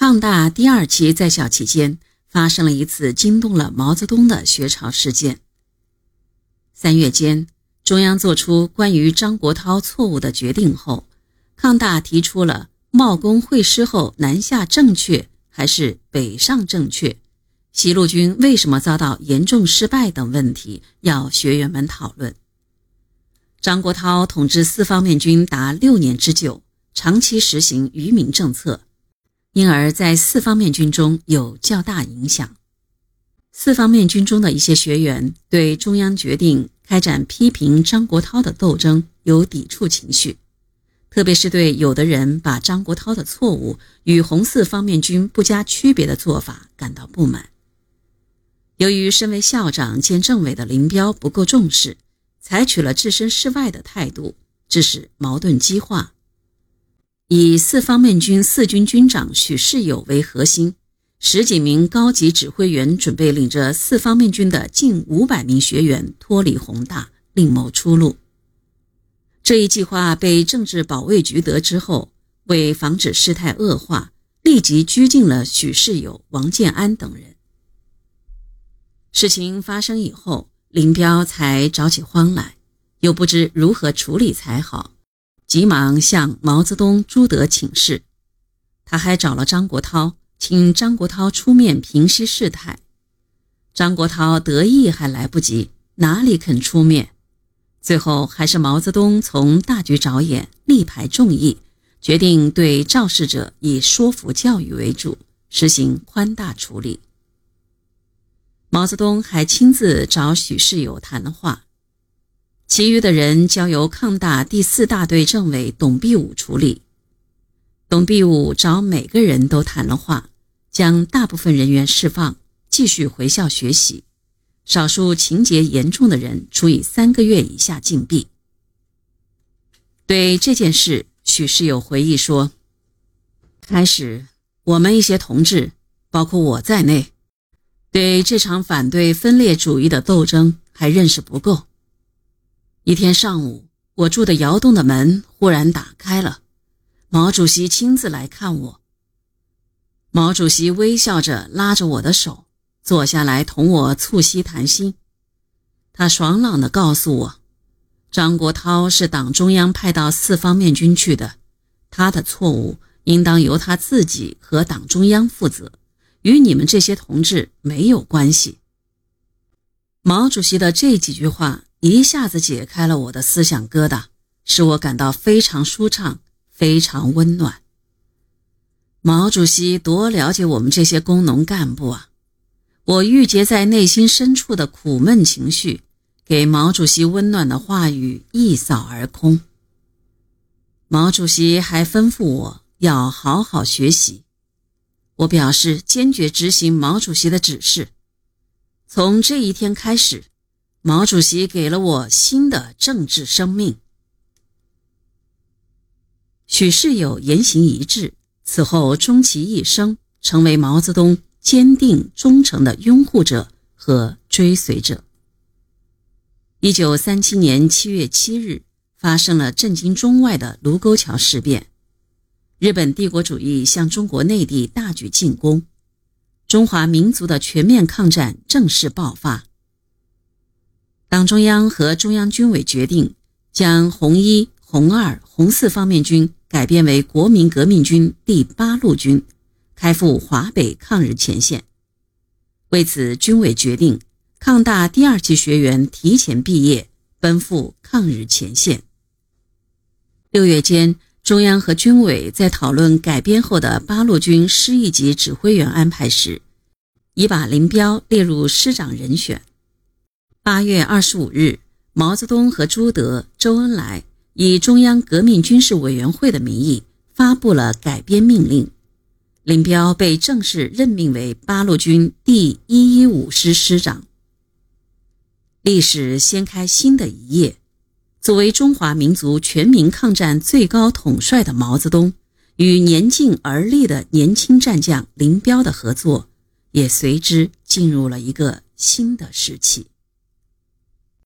抗大第二期在校期间，发生了一次惊动了毛泽东的学潮事件。三月间，中央作出关于张国焘错误的决定后，抗大提出了茂功会师后南下正确还是北上正确，西路军为什么遭到严重失败等问题，要学员们讨论。张国焘统治四方面军达六年之久，长期实行愚民政策。因而，在四方面军中有较大影响。四方面军中的一些学员对中央决定开展批评张国焘的斗争有抵触情绪，特别是对有的人把张国焘的错误与红四方面军不加区别的做法感到不满。由于身为校长兼政委的林彪不够重视，采取了置身事外的态度，致使矛盾激化。以四方面军四军军长许世友为核心，十几名高级指挥员准备领着四方面军的近五百名学员脱离宏大，另谋出路。这一计划被政治保卫局得知后，为防止事态恶化，立即拘禁了许世友、王建安等人。事情发生以后，林彪才着起慌来，又不知如何处理才好。急忙向毛泽东、朱德请示，他还找了张国焘，请张国焘出面平息事态。张国焘得意还来不及，哪里肯出面？最后还是毛泽东从大局着眼，力排众议，决定对肇事者以说服教育为主，实行宽大处理。毛泽东还亲自找许世友谈话。其余的人交由抗大第四大队政委董必武处理。董必武找每个人都谈了话，将大部分人员释放，继续回校学习；少数情节严重的人处以三个月以下禁闭。对这件事，许世友回忆说：“开始，我们一些同志，包括我在内，对这场反对分裂主义的斗争还认识不够。”一天上午，我住的窑洞的门忽然打开了，毛主席亲自来看我。毛主席微笑着拉着我的手，坐下来同我促膝谈心。他爽朗地告诉我，张国焘是党中央派到四方面军去的，他的错误应当由他自己和党中央负责，与你们这些同志没有关系。毛主席的这几句话。一下子解开了我的思想疙瘩，使我感到非常舒畅，非常温暖。毛主席多了解我们这些工农干部啊！我郁结在内心深处的苦闷情绪，给毛主席温暖的话语一扫而空。毛主席还吩咐我要好好学习，我表示坚决执行毛主席的指示。从这一天开始。毛主席给了我新的政治生命。许世友言行一致，此后终其一生成为毛泽东坚定忠诚的拥护者和追随者。一九三七年七月七日，发生了震惊中外的卢沟桥事变，日本帝国主义向中国内地大举进攻，中华民族的全面抗战正式爆发。党中央和中央军委决定将红一、红二、红四方面军改编为国民革命军第八路军，开赴华北抗日前线。为此，军委决定抗大第二期学员提前毕业，奔赴抗日前线。六月间，中央和军委在讨论改编后的八路军师一级指挥员安排时，已把林彪列入师长人选。八月二十五日，毛泽东和朱德、周恩来以中央革命军事委员会的名义发布了改编命令，林彪被正式任命为八路军第一一五师师长。历史掀开新的一页，作为中华民族全民抗战最高统帅的毛泽东，与年近而立的年轻战将林彪的合作，也随之进入了一个新的时期。